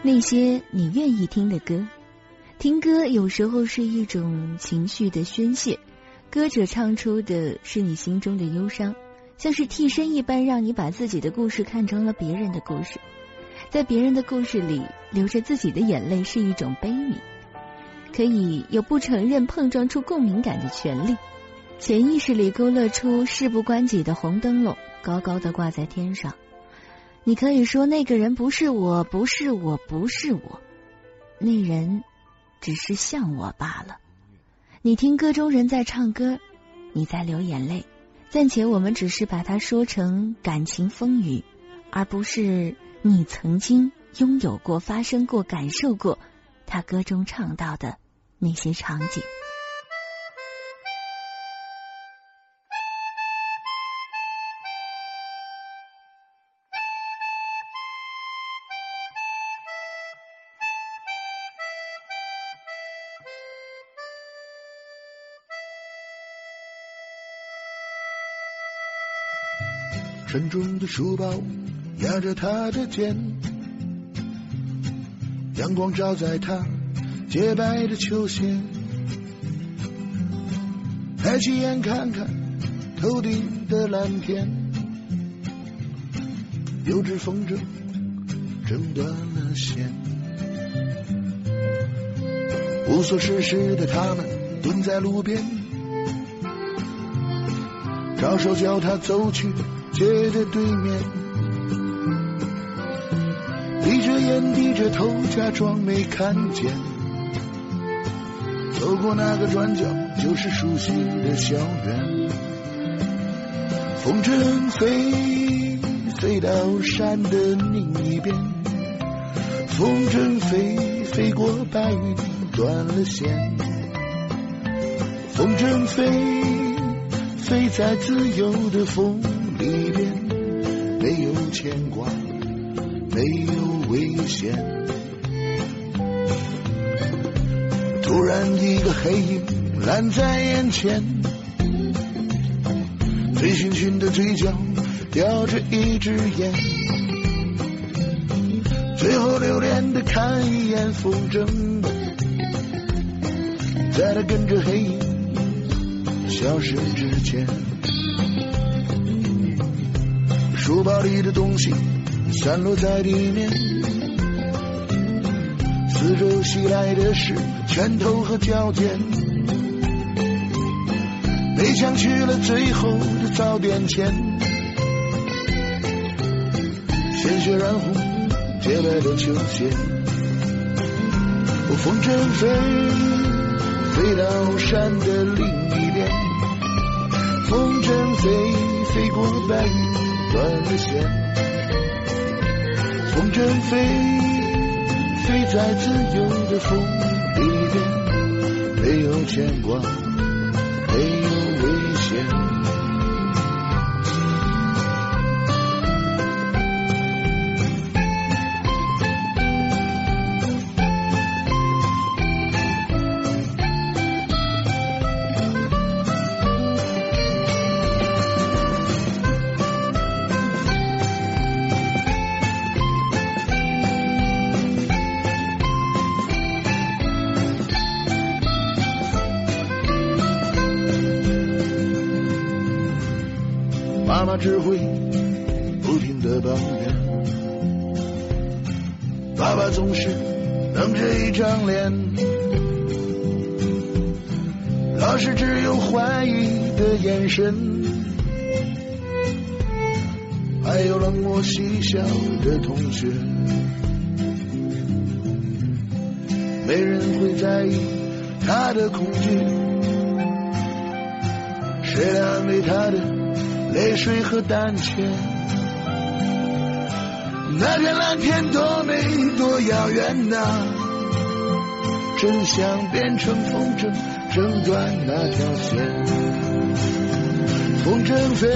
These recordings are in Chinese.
那些你愿意听的歌。听歌有时候是一种情绪的宣泄，歌者唱出的是你心中的忧伤，像是替身一般，让你把自己的故事看成了别人的故事。在别人的故事里流着自己的眼泪是一种悲悯，可以有不承认碰撞出共鸣感的权利。潜意识里勾勒出事不关己的红灯笼，高高的挂在天上。你可以说那个人不是我，不是我，不是我，那人只是像我罢了。你听歌中人在唱歌，你在流眼泪，暂且我们只是把它说成感情风雨，而不是你曾经拥有过、发生过、感受过他歌中唱到的那些场景。沉重的书包压着他的肩，阳光照在他洁白的球鞋，抬起眼看看头顶的蓝天，有只风筝挣断了线，无所事事的他们蹲在路边，招手叫他走去。街的对面，闭着眼，低着头，假装没看见。走过那个转角，就是熟悉的校园。风筝飞，飞到山的另一边。风筝飞，飞过白云，断了线。风筝飞，飞在自由的风。里边没有牵挂，没有危险。突然一个黑影拦在眼前，醉醺醺的嘴角叼着一支烟，最后留恋的看一眼风筝，在他跟着黑影消失之前。书包里的东西散落在地面，四周袭来的是拳头和脚尖。被抢去了最后的早点钱，鲜血染红洁白的球鞋。风筝飞，飞到山的另一边。风筝飞，飞过白云。断了线，风筝飞，飞在自由的风里面，没有牵挂，没有危险。只会不停的抱怨，爸爸总是冷着一张脸，老师只有怀疑的眼神，还有冷漠嬉笑的同学，没人会在意他的恐惧，谁来安慰他的？泪水和胆怯，那片蓝天多美多遥远呐！真想变成风筝，挣断那条线。风筝飞，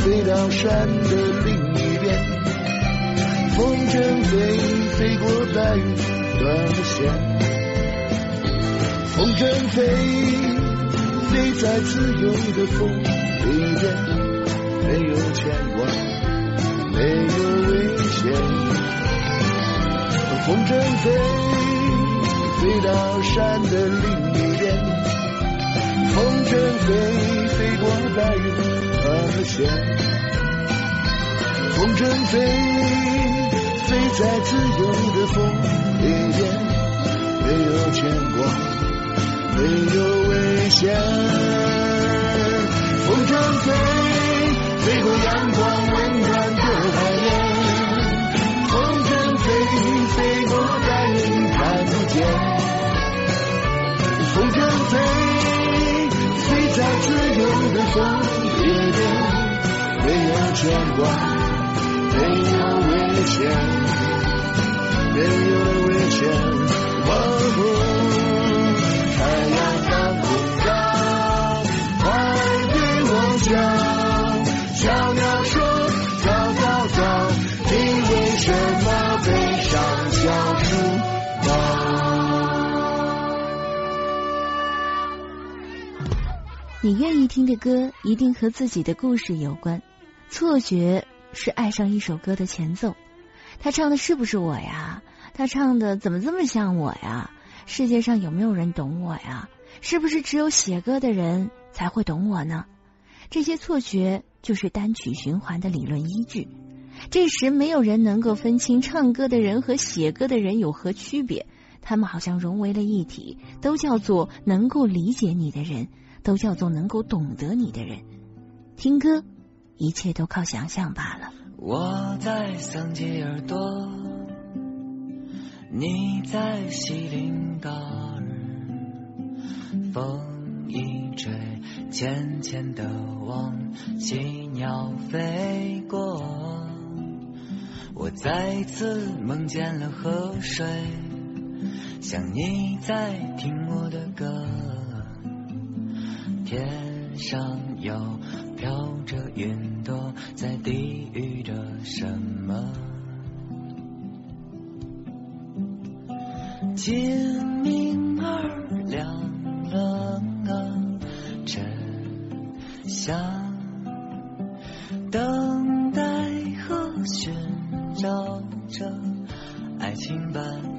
飞到山的另一边。风筝飞，飞过白云，断了线。风筝飞，飞在自由的风。里边没有牵挂，没有危险。风筝飞，飞到山的另一边。风筝飞，飞过白云和线。风筝飞，飞在自由的风里边，没有牵挂，没有危险。风筝飞，飞过阳光温暖的海面。风筝飞，飞过白云看不见。风筝飞，飞在自由的风里边，没有牵挂，没有危险，没有危险。哦，你愿意听的歌一定和自己的故事有关。错觉是爱上一首歌的前奏，他唱的是不是我呀？他唱的怎么这么像我呀？世界上有没有人懂我呀？是不是只有写歌的人才会懂我呢？这些错觉就是单曲循环的理论依据。这时没有人能够分清唱歌的人和写歌的人有何区别，他们好像融为了一体，都叫做能够理解你的人，都叫做能够懂得你的人。听歌，一切都靠想象罢了。我在桑吉尔多，你在锡林嘎尔，风一吹，浅浅的往西鸟飞过。我再次梦见了河水，像你在听我的歌。天上有飘着云朵，在低语着什么？天明儿亮了啊，沉香，等待和寻找着爱情般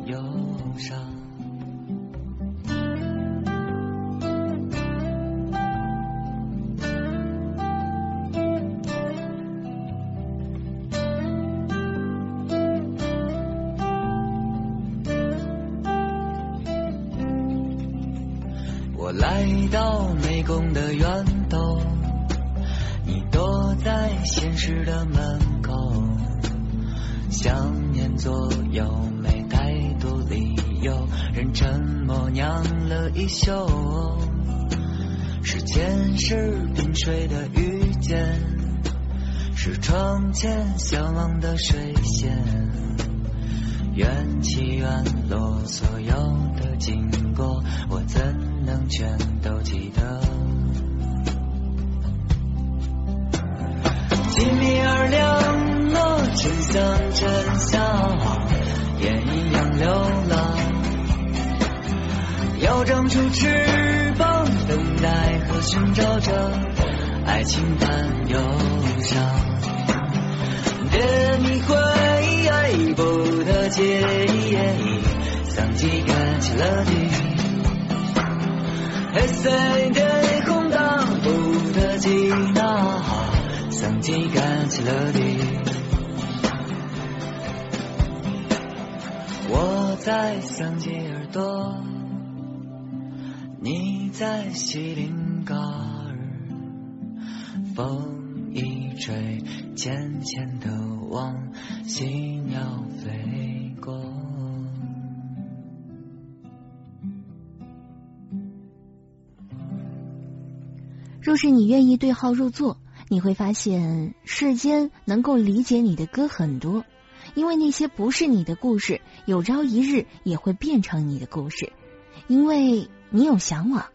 到湄公的源头，你躲在现实的门口，想念左右没太多理由，人沉默酿了一宿。是前世冰水的遇见，是窗前相望的水仙。缘起缘落，所有的经过，我怎能全都记得？金明儿亮了，真相真相，烟一样流浪，要长出翅膀，等待和寻找着爱情般忧伤。别迷灰，不得解，桑吉干起了地，黑色的空荡不得吉那，桑吉干起了地。我在桑吉耳朵，你在西林嘎尔，风一吹，浅浅的往西鸟飞若是你愿意对号入座，你会发现世间能够理解你的歌很多，因为那些不是你的故事，有朝一日也会变成你的故事，因为你有向往，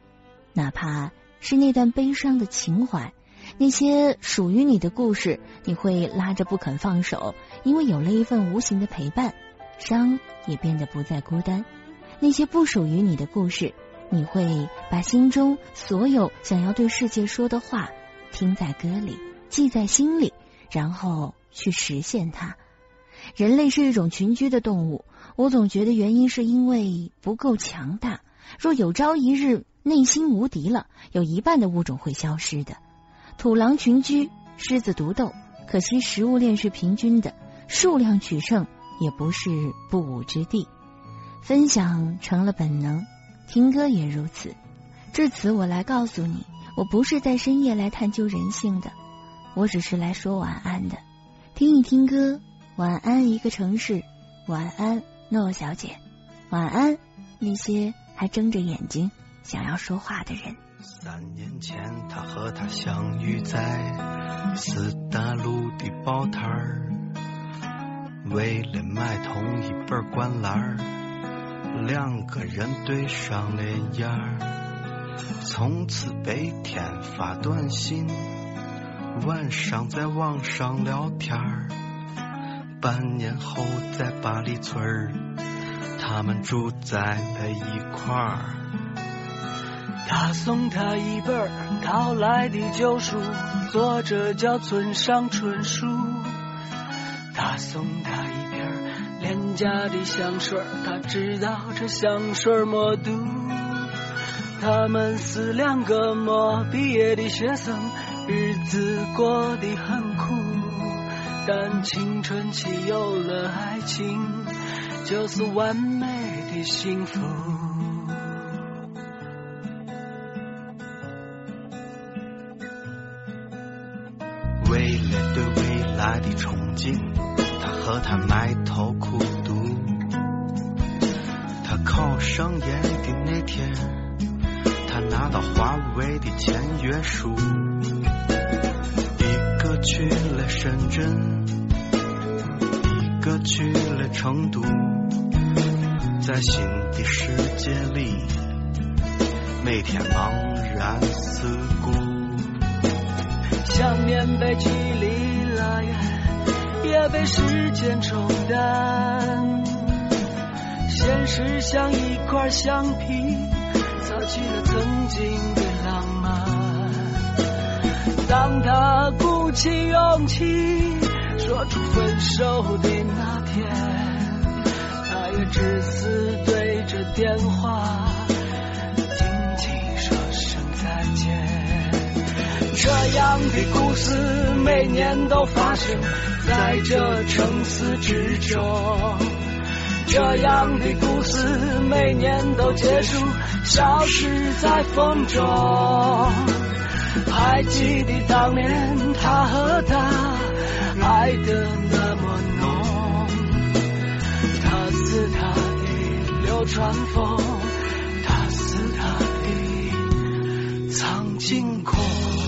哪怕是那段悲伤的情怀，那些属于你的故事，你会拉着不肯放手，因为有了一份无形的陪伴，伤也变得不再孤单。那些不属于你的故事。你会把心中所有想要对世界说的话听在歌里，记在心里，然后去实现它。人类是一种群居的动物，我总觉得原因是因为不够强大。若有朝一日内心无敌了，有一半的物种会消失的。土狼群居，狮子独斗，可惜食物链是平均的，数量取胜也不是不武之地。分享成了本能，听歌也如此。至此，我来告诉你，我不是在深夜来探究人性的，我只是来说晚安的。听一听歌，晚安一个城市，晚安诺小姐，晚安那些还睁着眼睛想要说话的人。三年前，他和她相遇在四大路的报摊儿，为了买同一本儿灌篮儿，两个人对上了眼儿，从此白天发短信，晚上在网上聊天儿。半年后，在八里村儿，他们住在了一块儿。他送她一本淘来的旧书，作者叫村上春树。他送她一廉价的香水，他知道这香水没毒。他们是两个没毕业的学生，日子过得很苦，但青春期有了爱情，就是完美的幸福。考上研的那天，他拿到华为的签约书。一个去了深圳，一个去了成都，在新的世界里，每天茫然四顾。想念被距离拉远，也被时间冲淡。是像一块橡皮，擦去了曾经的浪漫。当他鼓起勇气说出分手的那天，他也只是对着电话轻轻说声再见。这样的故事每年都发生在这城市之中，这样的故事每年都结束，消失在风中。还记得当年他和她爱的那么浓，他是他的流川枫，他是他的苍井空。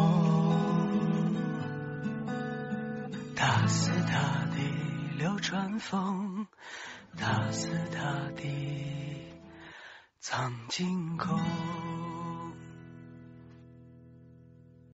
他是他的流川枫，他是他的藏金空。